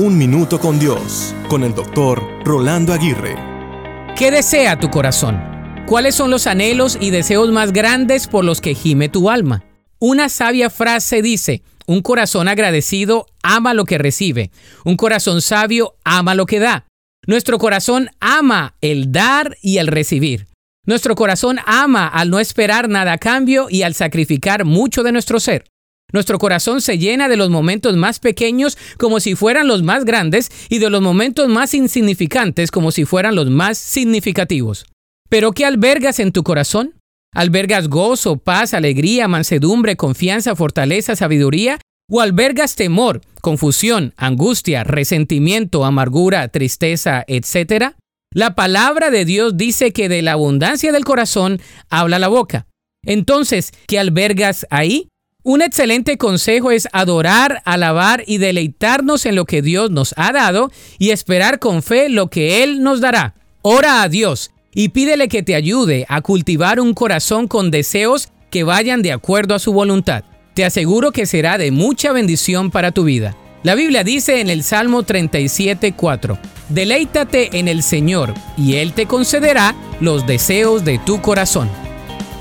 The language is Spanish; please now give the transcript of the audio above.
Un Minuto con Dios, con el doctor Rolando Aguirre. ¿Qué desea tu corazón? ¿Cuáles son los anhelos y deseos más grandes por los que gime tu alma? Una sabia frase dice, un corazón agradecido ama lo que recibe, un corazón sabio ama lo que da. Nuestro corazón ama el dar y el recibir. Nuestro corazón ama al no esperar nada a cambio y al sacrificar mucho de nuestro ser. Nuestro corazón se llena de los momentos más pequeños como si fueran los más grandes y de los momentos más insignificantes como si fueran los más significativos. ¿Pero qué albergas en tu corazón? ¿Albergas gozo, paz, alegría, mansedumbre, confianza, fortaleza, sabiduría? ¿O albergas temor, confusión, angustia, resentimiento, amargura, tristeza, etcétera? La palabra de Dios dice que de la abundancia del corazón habla la boca. Entonces, ¿qué albergas ahí? Un excelente consejo es adorar, alabar y deleitarnos en lo que Dios nos ha dado y esperar con fe lo que Él nos dará. Ora a Dios y pídele que te ayude a cultivar un corazón con deseos que vayan de acuerdo a su voluntad. Te aseguro que será de mucha bendición para tu vida. La Biblia dice en el Salmo 37:4, Deleítate en el Señor y Él te concederá los deseos de tu corazón.